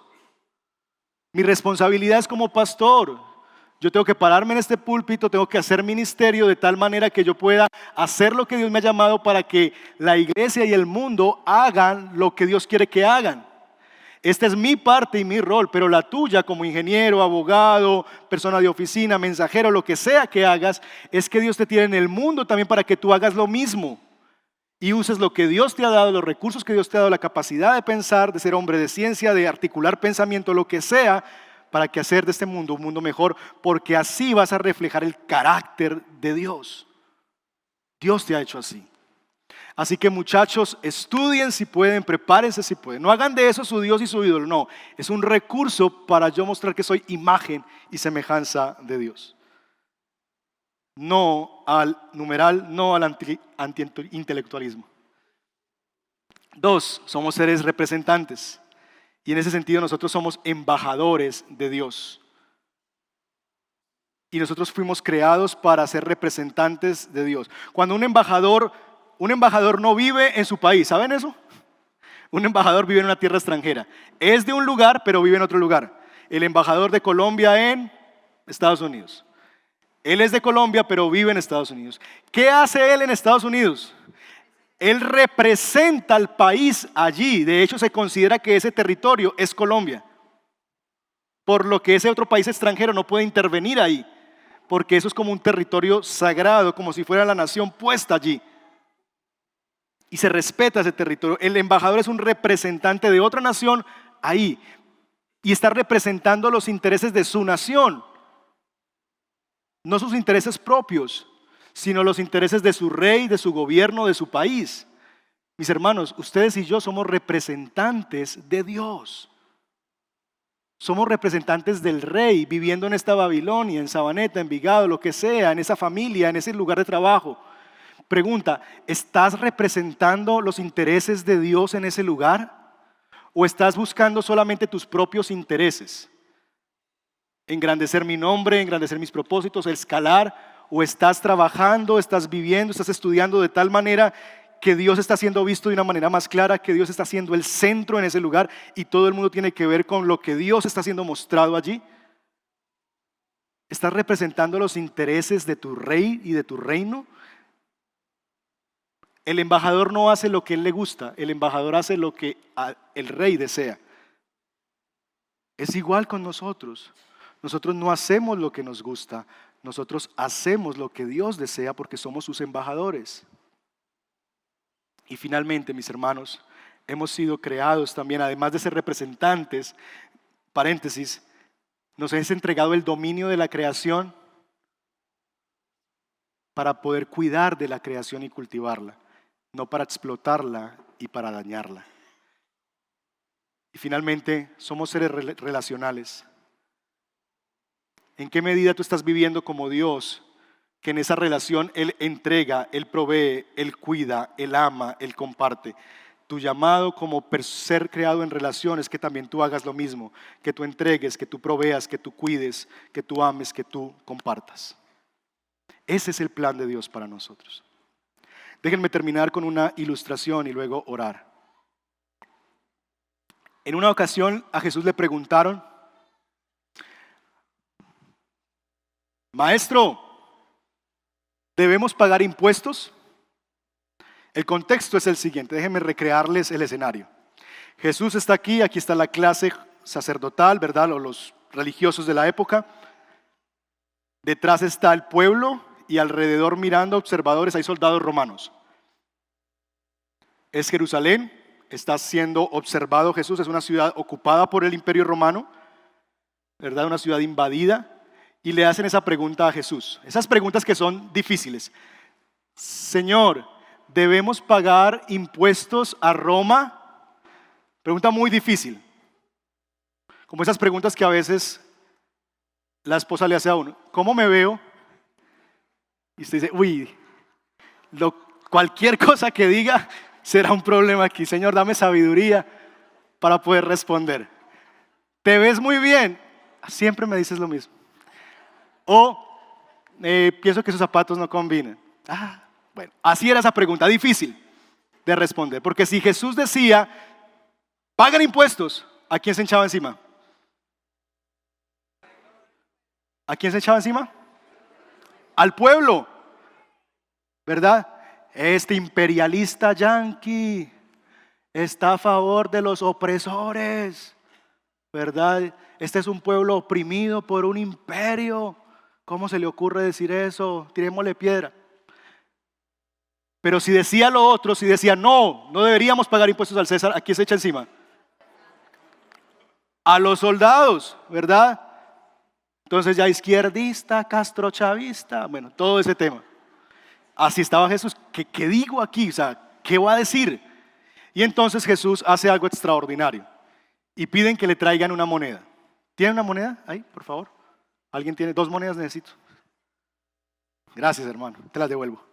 Mi responsabilidad es como pastor. Yo tengo que pararme en este púlpito, tengo que hacer ministerio de tal manera que yo pueda hacer lo que Dios me ha llamado para que la iglesia y el mundo hagan lo que Dios quiere que hagan. Esta es mi parte y mi rol, pero la tuya como ingeniero, abogado, persona de oficina, mensajero, lo que sea que hagas, es que Dios te tiene en el mundo también para que tú hagas lo mismo y uses lo que Dios te ha dado, los recursos que Dios te ha dado, la capacidad de pensar, de ser hombre de ciencia, de articular pensamiento, lo que sea, para que hacer de este mundo un mundo mejor, porque así vas a reflejar el carácter de Dios. Dios te ha hecho así. Así que muchachos, estudien si pueden, prepárense si pueden. No hagan de eso su Dios y su ídolo, no. Es un recurso para yo mostrar que soy imagen y semejanza de Dios. No al numeral, no al anti-intelectualismo. Dos, somos seres representantes. Y en ese sentido nosotros somos embajadores de Dios. Y nosotros fuimos creados para ser representantes de Dios. Cuando un embajador un embajador no vive en su país, ¿saben eso? Un embajador vive en una tierra extranjera. Es de un lugar, pero vive en otro lugar. El embajador de Colombia en Estados Unidos. Él es de Colombia, pero vive en Estados Unidos. ¿Qué hace él en Estados Unidos? Él representa al país allí. De hecho, se considera que ese territorio es Colombia. Por lo que ese otro país extranjero no puede intervenir ahí. Porque eso es como un territorio sagrado, como si fuera la nación puesta allí y se respeta ese territorio. El embajador es un representante de otra nación ahí y está representando los intereses de su nación, no sus intereses propios, sino los intereses de su rey, de su gobierno, de su país. Mis hermanos, ustedes y yo somos representantes de Dios. Somos representantes del rey viviendo en esta Babilonia, en Sabaneta, en Vigado, lo que sea, en esa familia, en ese lugar de trabajo. Pregunta, ¿estás representando los intereses de Dios en ese lugar? ¿O estás buscando solamente tus propios intereses? Engrandecer mi nombre, engrandecer mis propósitos, escalar, o estás trabajando, estás viviendo, estás estudiando de tal manera que Dios está siendo visto de una manera más clara, que Dios está siendo el centro en ese lugar y todo el mundo tiene que ver con lo que Dios está siendo mostrado allí. ¿Estás representando los intereses de tu rey y de tu reino? El embajador no hace lo que él le gusta, el embajador hace lo que el rey desea. Es igual con nosotros. Nosotros no hacemos lo que nos gusta, nosotros hacemos lo que Dios desea porque somos sus embajadores. Y finalmente, mis hermanos, hemos sido creados también, además de ser representantes, paréntesis, nos es entregado el dominio de la creación para poder cuidar de la creación y cultivarla no para explotarla y para dañarla. Y finalmente, somos seres relacionales. ¿En qué medida tú estás viviendo como Dios que en esa relación Él entrega, Él provee, Él cuida, Él ama, Él comparte. Tu llamado como ser creado en relación es que también tú hagas lo mismo, que tú entregues, que tú proveas, que tú cuides, que tú ames, que tú compartas. Ese es el plan de Dios para nosotros. Déjenme terminar con una ilustración y luego orar. En una ocasión a Jesús le preguntaron, Maestro, ¿debemos pagar impuestos? El contexto es el siguiente, déjenme recrearles el escenario. Jesús está aquí, aquí está la clase sacerdotal, ¿verdad? O los religiosos de la época. Detrás está el pueblo y alrededor mirando observadores hay soldados romanos. Es Jerusalén, está siendo observado Jesús, es una ciudad ocupada por el imperio romano, ¿verdad? Una ciudad invadida. Y le hacen esa pregunta a Jesús. Esas preguntas que son difíciles. Señor, ¿debemos pagar impuestos a Roma? Pregunta muy difícil. Como esas preguntas que a veces la esposa le hace a uno. ¿Cómo me veo? Y usted dice, uy, cualquier cosa que diga será un problema aquí. Señor, dame sabiduría para poder responder. ¿Te ves muy bien? Siempre me dices lo mismo. O eh, pienso que esos zapatos no combinan. Ah, bueno, así era esa pregunta, difícil de responder. Porque si Jesús decía, pagan impuestos, ¿a quién se echaba encima? ¿A quién se echaba encima? Al pueblo, ¿verdad? Este imperialista yanqui está a favor de los opresores, ¿verdad? Este es un pueblo oprimido por un imperio. ¿Cómo se le ocurre decir eso? Tirémosle piedra. Pero si decía lo otro, si decía no, no deberíamos pagar impuestos al César, ¿a quién se echa encima? A los soldados, ¿verdad? Entonces ya izquierdista, castrochavista, bueno, todo ese tema. Así estaba Jesús. ¿Qué, digo aquí? O sea, ¿qué va a decir? Y entonces Jesús hace algo extraordinario y piden que le traigan una moneda. ¿Tiene una moneda ahí, por favor? ¿Alguien tiene dos monedas? Necesito. Gracias, hermano. Te las devuelvo.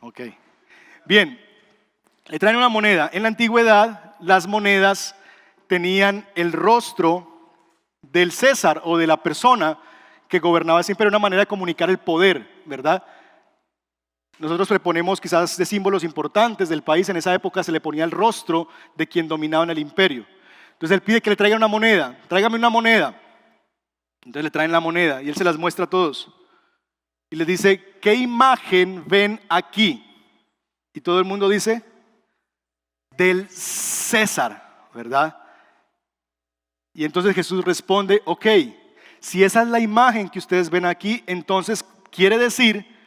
Ok. Bien, le traen una moneda. En la antigüedad, las monedas tenían el rostro del César o de la persona que gobernaba siempre, una manera de comunicar el poder, ¿verdad? Nosotros le ponemos quizás de símbolos importantes del país, en esa época se le ponía el rostro de quien dominaba en el imperio. Entonces él pide que le traigan una moneda, tráigame una moneda. Entonces le traen la moneda y él se las muestra a todos. Y les dice, ¿qué imagen ven aquí? Y todo el mundo dice, del César, ¿verdad? Y entonces Jesús responde, ok, si esa es la imagen que ustedes ven aquí, entonces quiere decir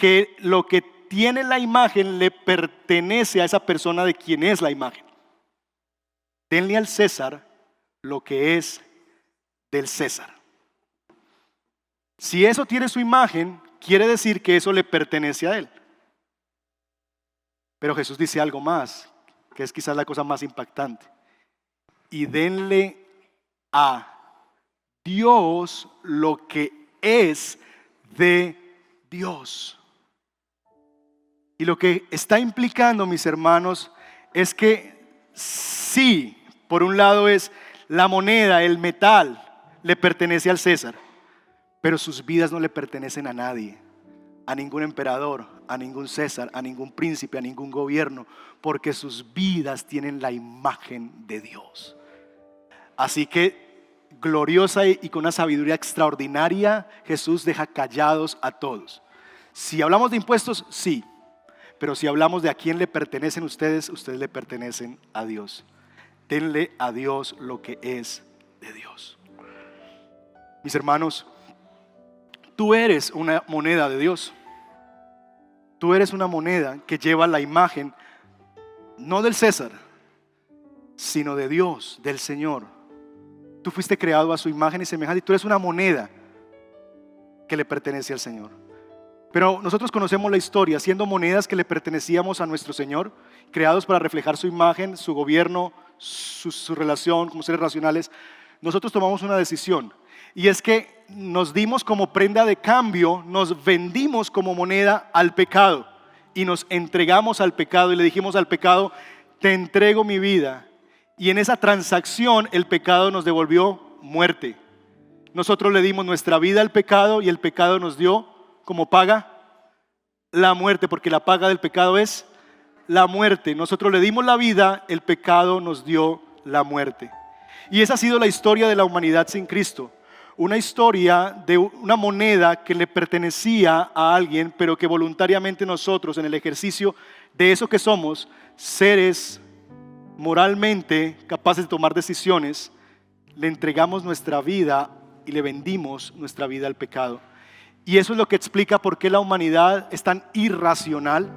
que lo que tiene la imagen le pertenece a esa persona de quien es la imagen. Denle al César lo que es del César. Si eso tiene su imagen, quiere decir que eso le pertenece a él. Pero Jesús dice algo más, que es quizás la cosa más impactante. Y denle a Dios lo que es de Dios. Y lo que está implicando, mis hermanos, es que sí, por un lado es la moneda, el metal, le pertenece al César, pero sus vidas no le pertenecen a nadie, a ningún emperador, a ningún César, a ningún príncipe, a ningún gobierno, porque sus vidas tienen la imagen de Dios. Así que gloriosa y con una sabiduría extraordinaria, Jesús deja callados a todos. Si hablamos de impuestos, sí, pero si hablamos de a quién le pertenecen ustedes, ustedes le pertenecen a Dios. Denle a Dios lo que es de Dios. Mis hermanos, tú eres una moneda de Dios. Tú eres una moneda que lleva la imagen no del César, sino de Dios, del Señor. Tú fuiste creado a su imagen y semejanza y tú eres una moneda que le pertenece al Señor. Pero nosotros conocemos la historia, siendo monedas que le pertenecíamos a nuestro Señor, creados para reflejar su imagen, su gobierno, su, relación como seres racionales, nosotros tomamos una decisión. Y es que nos dimos como prenda de cambio, nos vendimos como moneda al pecado y nos entregamos al pecado y le dijimos al pecado, te entrego mi vida. Y en esa transacción el pecado nos devolvió muerte. Nosotros le dimos nuestra vida al pecado y el pecado nos dio como paga la muerte, porque la paga del pecado es la muerte. Nosotros le dimos la vida, el pecado nos dio la muerte. Y esa ha sido la historia de la humanidad sin Cristo. Una historia de una moneda que le pertenecía a alguien, pero que voluntariamente nosotros, en el ejercicio de eso que somos, seres moralmente capaces de tomar decisiones, le entregamos nuestra vida y le vendimos nuestra vida al pecado. Y eso es lo que explica por qué la humanidad es tan irracional,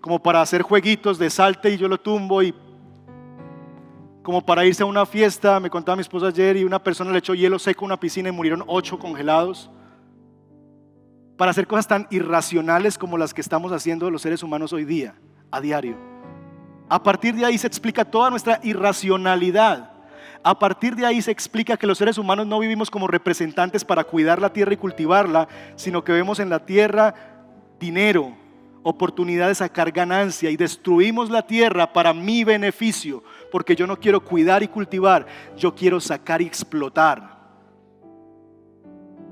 como para hacer jueguitos de salte y yo lo tumbo y como para irse a una fiesta, me contaba mi esposa ayer, y una persona le echó hielo seco a una piscina y murieron ocho congelados. Para hacer cosas tan irracionales como las que estamos haciendo los seres humanos hoy día, a diario. A partir de ahí se explica toda nuestra irracionalidad. A partir de ahí se explica que los seres humanos no vivimos como representantes para cuidar la tierra y cultivarla, sino que vemos en la tierra dinero, oportunidad de sacar ganancia y destruimos la tierra para mi beneficio, porque yo no quiero cuidar y cultivar, yo quiero sacar y explotar.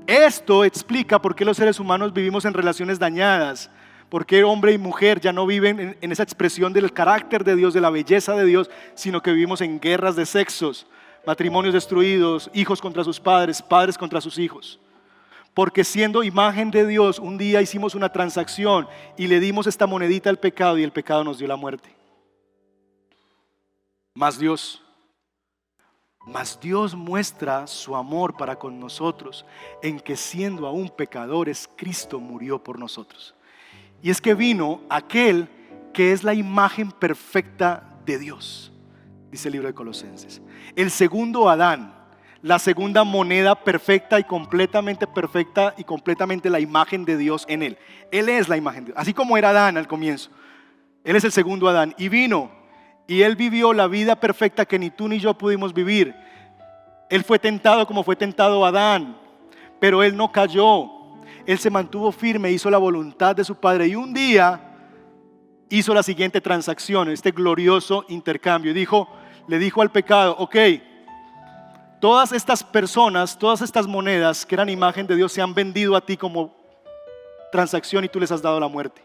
Esto explica por qué los seres humanos vivimos en relaciones dañadas, por qué hombre y mujer ya no viven en, esa expresión del carácter de Dios, de la belleza de Dios, sino que vivimos en guerras de sexos, matrimonios destruidos, hijos contra sus padres, padres contra sus hijos. Porque siendo imagen de Dios, un día hicimos una transacción y le dimos esta monedita al pecado y el pecado nos dio la muerte. Más Dios, más Dios muestra su amor para con nosotros en que siendo aún pecadores, Cristo murió por nosotros. Y es que vino aquel que es la imagen perfecta de Dios, dice el libro de Colosenses. El segundo Adán, la segunda moneda perfecta y completamente perfecta y completamente la imagen de Dios en él. Él es la imagen de Dios, así como era Adán al comienzo. Él es el segundo Adán y vino y él vivió la vida perfecta que ni tú ni yo pudimos vivir. Él fue tentado como fue tentado Adán, pero él no cayó. Él se mantuvo firme, hizo la voluntad de su Padre y un día hizo la siguiente transacción, este glorioso intercambio. Dijo, le dijo al pecado, ok, Todas estas personas, todas estas monedas que eran imagen de Dios se han vendido a ti como transacción y tú les has dado la muerte.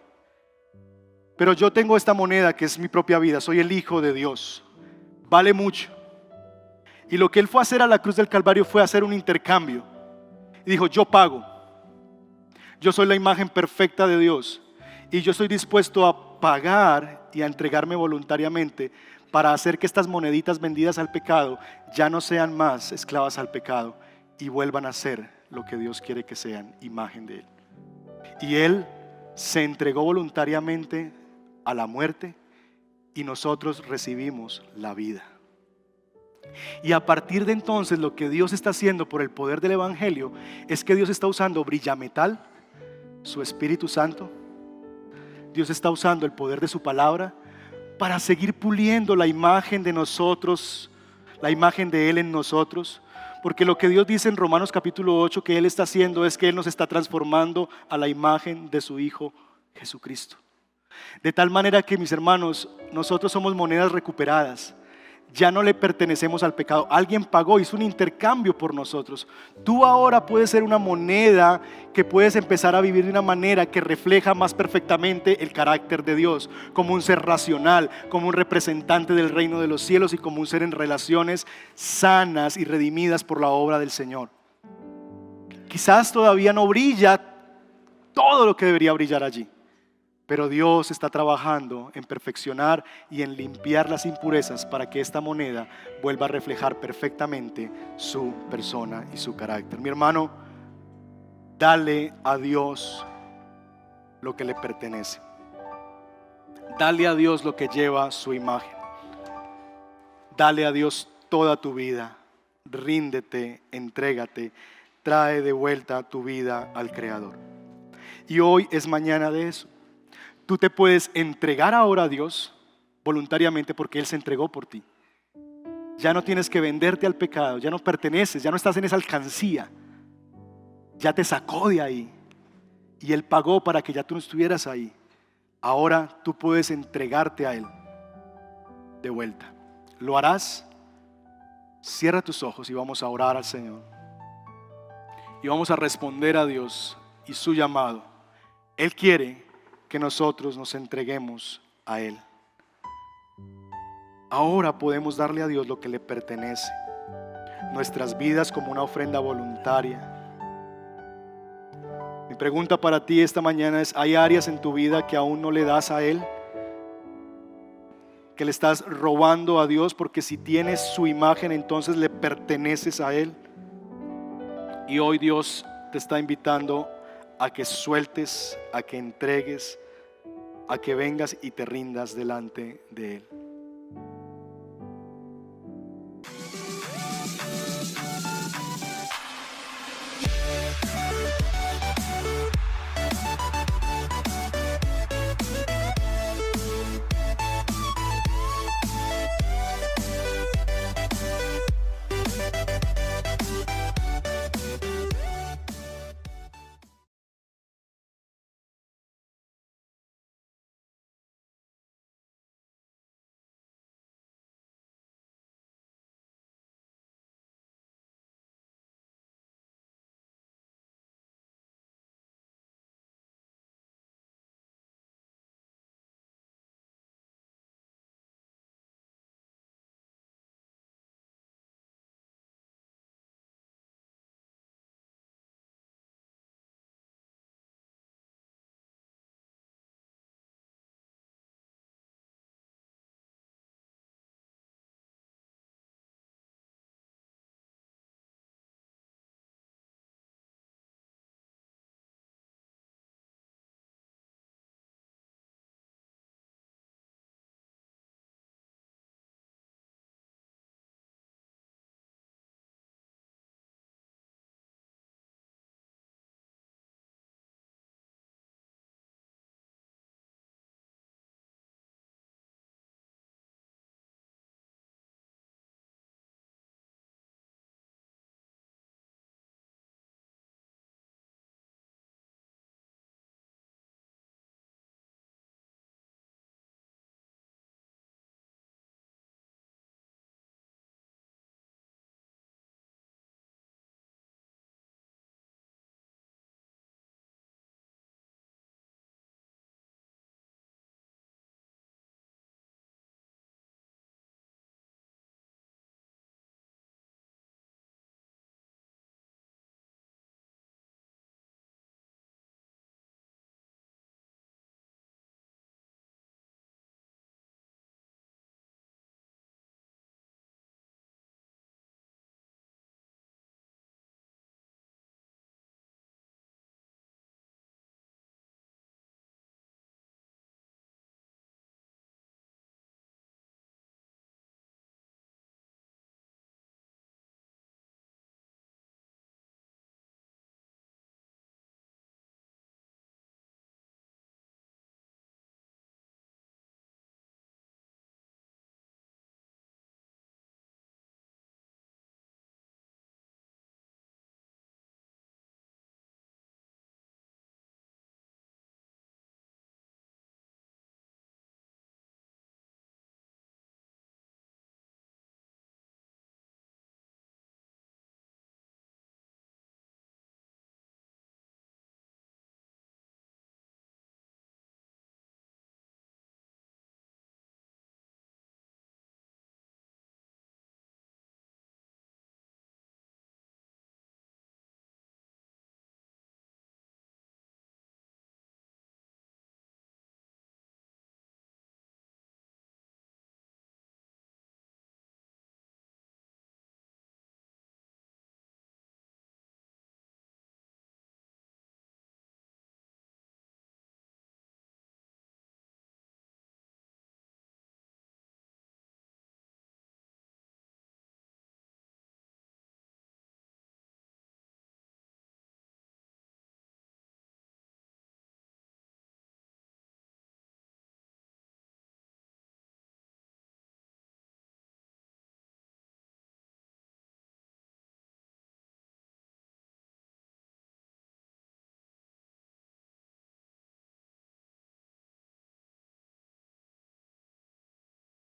Pero yo tengo esta moneda que es mi propia vida, soy el Hijo de Dios, vale mucho. Y lo que Él fue a hacer a la cruz del Calvario fue hacer un intercambio. Dijo, yo pago, yo soy la imagen perfecta de Dios y yo estoy dispuesto a pagar y a entregarme voluntariamente para hacer que estas moneditas vendidas al pecado ya no sean más esclavas al pecado y vuelvan a ser lo que Dios quiere que sean, imagen de Él. Y Él se entregó voluntariamente a la muerte y nosotros recibimos la vida. Y a partir de entonces lo que Dios está haciendo por el poder del Evangelio es que Dios está usando brillametal, su Espíritu Santo. Dios está usando el poder de su palabra para seguir puliendo la imagen de nosotros, la imagen de Él en nosotros. Porque lo que Dios dice en Romanos capítulo 8 que Él está haciendo es que Él nos está transformando a la imagen de su Hijo Jesucristo. De tal manera que mis hermanos, nosotros somos monedas recuperadas ya no le pertenecemos al pecado. Alguien pagó, hizo un intercambio por nosotros. Tú ahora puedes ser una moneda que puedes empezar a vivir de una manera que refleja más perfectamente el carácter de Dios, como un ser racional, como un representante del reino de los cielos y como un ser en relaciones sanas y redimidas por la obra del Señor. Quizás todavía no brilla todo lo que debería brillar allí. Pero Dios está trabajando en perfeccionar y en limpiar las impurezas para que esta moneda vuelva a reflejar perfectamente su persona y su carácter. Mi hermano, dale a Dios lo que le pertenece. Dale a Dios lo que lleva su imagen. Dale a Dios toda tu vida. Ríndete, entrégate, trae de vuelta tu vida al Creador. Y hoy es mañana de eso. Tú te puedes entregar ahora a Dios voluntariamente porque Él se entregó por ti. Ya no tienes que venderte al pecado, ya no perteneces, ya no estás en esa alcancía. Ya te sacó de ahí. Y Él pagó para que ya tú no estuvieras ahí. Ahora tú puedes entregarte a Él de vuelta. ¿Lo harás? Cierra tus ojos y vamos a orar al Señor. Y vamos a responder a Dios y su llamado. Él quiere que nosotros nos entreguemos a Él. Ahora podemos darle a Dios lo que le pertenece. Nuestras vidas como una ofrenda voluntaria. Mi pregunta para ti esta mañana es, ¿hay áreas en tu vida que aún no le das a Él? ¿Que le estás robando a Dios? Porque si tienes su imagen, entonces le perteneces a Él. Y hoy Dios te está invitando a que sueltes, a que entregues, a que vengas y te rindas delante de Él.